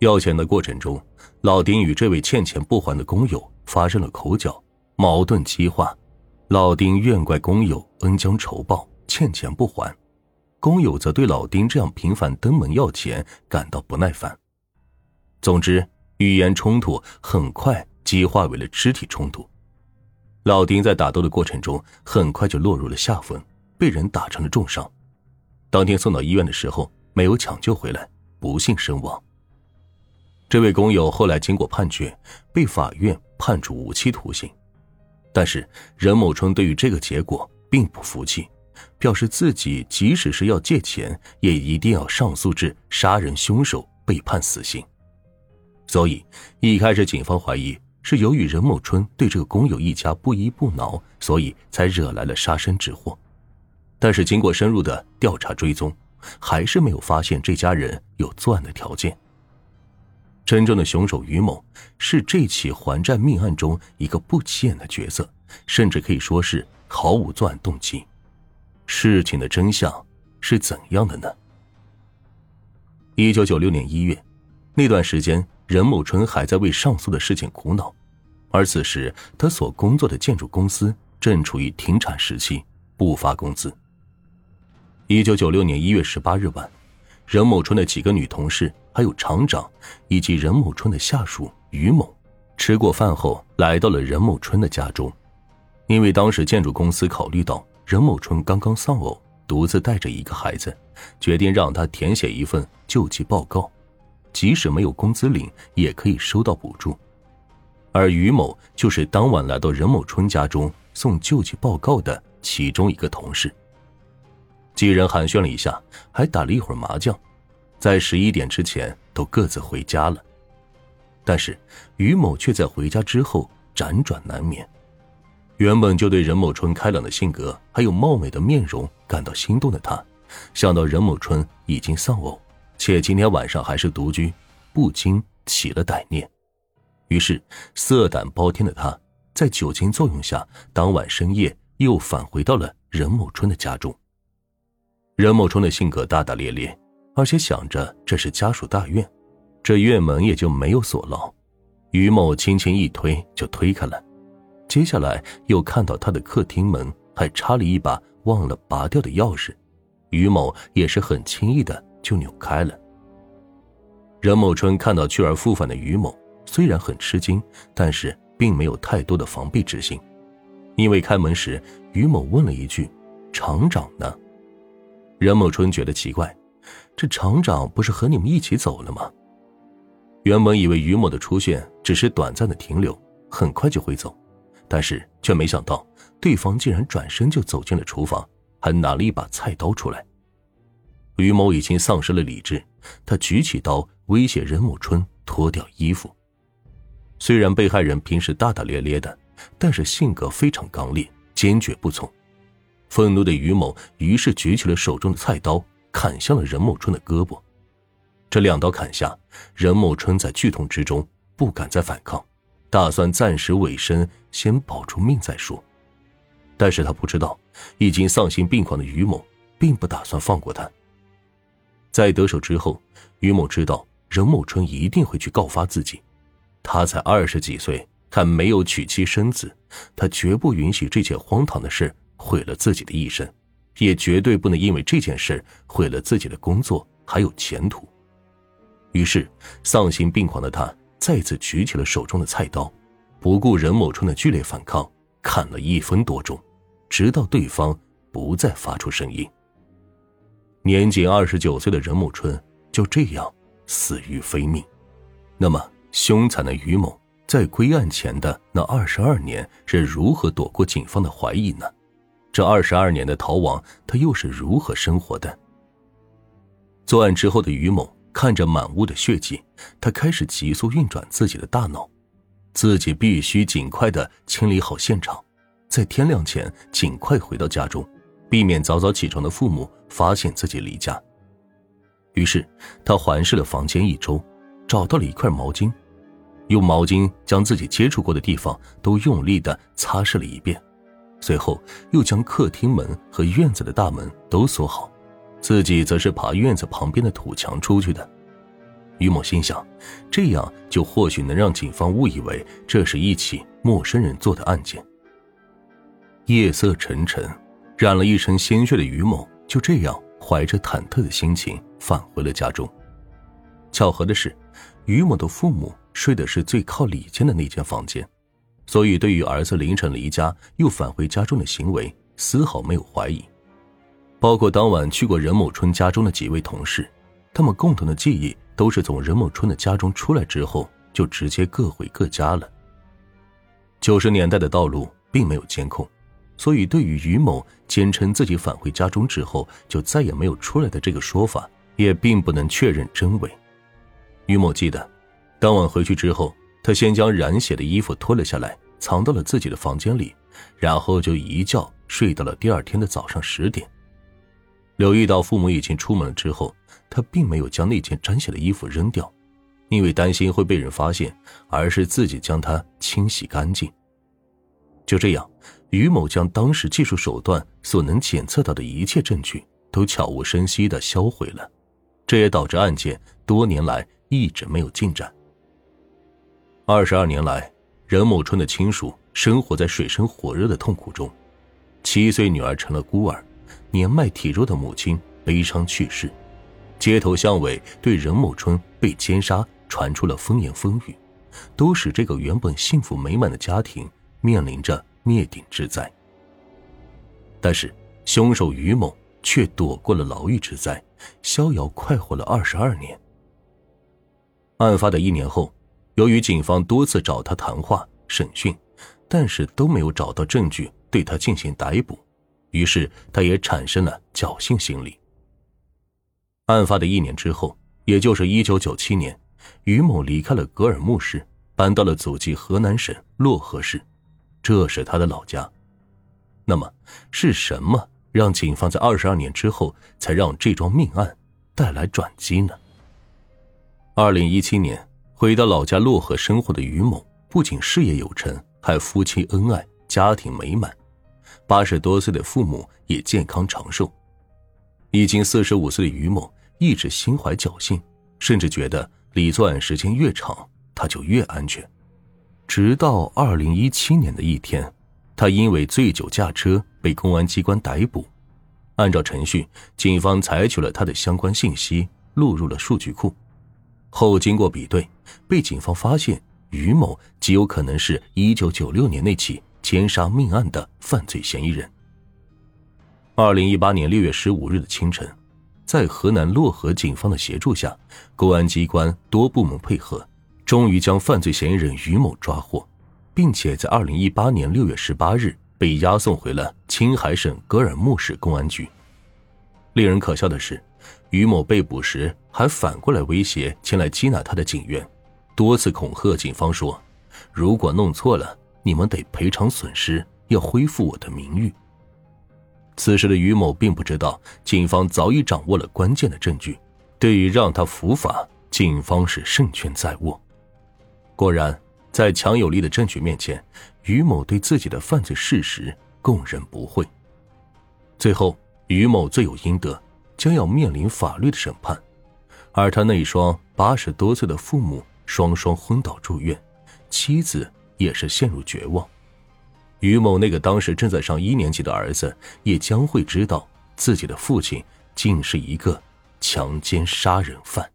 要钱的过程中，老丁与这位欠钱不还的工友发生了口角，矛盾激化。老丁怨怪工友恩将仇报，欠钱不还；工友则对老丁这样频繁登门要钱感到不耐烦。总之，语言冲突很快激化为了肢体冲突。老丁在打斗的过程中，很快就落入了下风，被人打成了重伤。当天送到医院的时候，没有抢救回来，不幸身亡。这位工友后来经过判决，被法院判处无期徒刑，但是任某春对于这个结果并不服气，表示自己即使是要借钱，也一定要上诉至杀人凶手被判死刑。所以一开始警方怀疑是由于任某春对这个工友一家不依不挠，所以才惹来了杀身之祸。但是经过深入的调查追踪，还是没有发现这家人有作案的条件。真正的凶手于某是这起还债命案中一个不起眼的角色，甚至可以说是毫无作案动机。事情的真相是怎样的呢？一九九六年一月，那段时间任某春还在为上诉的事情苦恼，而此时他所工作的建筑公司正处于停产时期，不发工资。一九九六年一月十八日晚。任某春的几个女同事，还有厂长，以及任某春的下属于某，吃过饭后来到了任某春的家中。因为当时建筑公司考虑到任某春刚刚丧偶，独自带着一个孩子，决定让他填写一份救济报告，即使没有工资领，也可以收到补助。而于某就是当晚来到任某春家中送救济报告的其中一个同事。几人寒暄了一下，还打了一会儿麻将，在十一点之前都各自回家了。但是于某却在回家之后辗转难眠。原本就对任某春开朗的性格还有貌美的面容感到心动的他，想到任某春已经丧偶，且今天晚上还是独居，不禁起了歹念。于是色胆包天的他，在酒精作用下，当晚深夜又返回到了任某春的家中。任某春的性格大大咧咧，而且想着这是家属大院，这院门也就没有锁牢。于某轻轻一推就推开了，接下来又看到他的客厅门还插了一把忘了拔掉的钥匙，于某也是很轻易的就扭开了。任某春看到去而复返的于某，虽然很吃惊，但是并没有太多的防备之心，因为开门时于某问了一句：“厂长呢？”任某春觉得奇怪，这厂长不是和你们一起走了吗？原本以为于某的出现只是短暂的停留，很快就会走，但是却没想到对方竟然转身就走进了厨房，还拿了一把菜刀出来。于某已经丧失了理智，他举起刀威胁任某春脱掉衣服。虽然被害人平时大大咧咧的，但是性格非常刚烈，坚决不从。愤怒的于某于是举起了手中的菜刀，砍向了任某春的胳膊。这两刀砍下，任某春在剧痛之中不敢再反抗，打算暂时委身，先保住命再说。但是他不知道，已经丧心病狂的于某并不打算放过他。在得手之后，于某知道任某春一定会去告发自己。他才二十几岁，还没有娶妻生子，他绝不允许这件荒唐的事。毁了自己的一生，也绝对不能因为这件事毁了自己的工作还有前途。于是，丧心病狂的他再次举起了手中的菜刀，不顾任某春的剧烈反抗，砍了一分多钟，直到对方不再发出声音。年仅二十九岁的任某春就这样死于非命。那么，凶残的于某在归案前的那二十二年是如何躲过警方的怀疑呢？这二十二年的逃亡，他又是如何生活的？作案之后的于某看着满屋的血迹，他开始急速运转自己的大脑，自己必须尽快的清理好现场，在天亮前尽快回到家中，避免早早起床的父母发现自己离家。于是他环视了房间一周，找到了一块毛巾，用毛巾将自己接触过的地方都用力的擦拭了一遍。随后又将客厅门和院子的大门都锁好，自己则是爬院子旁边的土墙出去的。于某心想，这样就或许能让警方误以为这是一起陌生人做的案件。夜色沉沉，染了一身鲜血的于某就这样怀着忐忑的心情返回了家中。巧合的是，于某的父母睡的是最靠里间的那间房间，所以对于儿子凌晨离家又返回家中的行为丝毫没有怀疑。包括当晚去过任某春家中的几位同事，他们共同的记忆都是从任某春的家中出来之后就直接各回各家了。九十年代的道路并没有监控，所以对于于某坚称自己返回家中之后就再也没有出来的这个说法，也并不能确认真伪。于某记得，当晚回去之后，他先将染血的衣服脱了下来，藏到了自己的房间里，然后就一觉睡到了第二天的早上十点。留意到父母已经出门了之后，他并没有将那件沾血的衣服扔掉，因为担心会被人发现，而是自己将它清洗干净。就这样，于某将当时技术手段所能检测到的一切证据都悄无声息的销毁了，这也导致案件多年来一直没有进展。二十二年来，任某春的亲属生活在水深火热的痛苦中，七岁女儿成了孤儿。年迈体弱的母亲悲伤去世，街头巷尾对任某春被奸杀传出了风言风语，都使这个原本幸福美满的家庭面临着灭顶之灾。但是，凶手于某却躲过了牢狱之灾，逍遥快活了二十二年。案发的一年后，由于警方多次找他谈话审讯，但是都没有找到证据对他进行逮捕。于是，他也产生了侥幸心理。案发的一年之后，也就是一九九七年，于某离开了格尔木市，搬到了祖籍河南省漯河市，这是他的老家。那么，是什么让警方在二十二年之后才让这桩命案带来转机呢？二零一七年，回到老家漯河生活的于某，不仅事业有成，还夫妻恩爱，家庭美满。八十多岁的父母也健康长寿，已经四十五岁的于某一直心怀侥幸，甚至觉得离作案时间越长，他就越安全。直到二零一七年的一天，他因为醉酒驾车被公安机关逮捕。按照程序，警方采取了他的相关信息，录入了数据库。后经过比对，被警方发现于某极有可能是一九九六年那起。奸杀命案的犯罪嫌疑人。二零一八年六月十五日的清晨，在河南漯河警方的协助下，公安机关多部门配合，终于将犯罪嫌疑人于某抓获，并且在二零一八年六月十八日被押送回了青海省格尔木市公安局。令人可笑的是，于某被捕时还反过来威胁前来缉拿他的警员，多次恐吓警方说：“如果弄错了。”你们得赔偿损失，要恢复我的名誉。此时的于某并不知道，警方早已掌握了关键的证据，对于让他伏法，警方是胜券在握。果然，在强有力的证据面前，于某对自己的犯罪事实供认不讳。最后，于某罪有应得，将要面临法律的审判，而他那双八十多岁的父母双双昏倒住院，妻子。也是陷入绝望，于某那个当时正在上一年级的儿子也将会知道自己的父亲竟是一个强奸杀人犯。